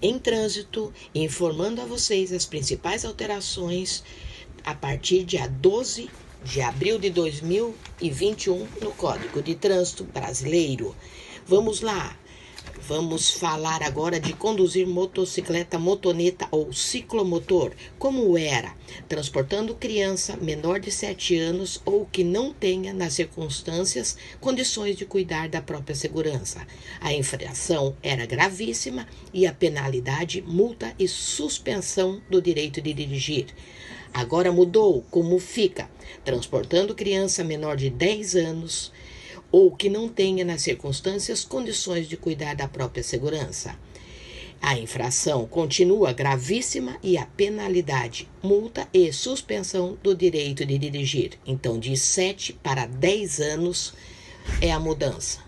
em trânsito informando a vocês as principais alterações a partir dia 12 de abril de 2021 no Código de Trânsito Brasileiro. Vamos lá. Vamos falar agora de conduzir motocicleta, motoneta ou ciclomotor, como era, transportando criança menor de 7 anos ou que não tenha, nas circunstâncias, condições de cuidar da própria segurança. A infração era gravíssima e a penalidade, multa e suspensão do direito de dirigir. Agora mudou como fica, transportando criança menor de 10 anos ou que não tenha, nas circunstâncias, condições de cuidar da própria segurança. A infração continua gravíssima e a penalidade, multa e suspensão do direito de dirigir. Então, de 7 para 10 anos é a mudança.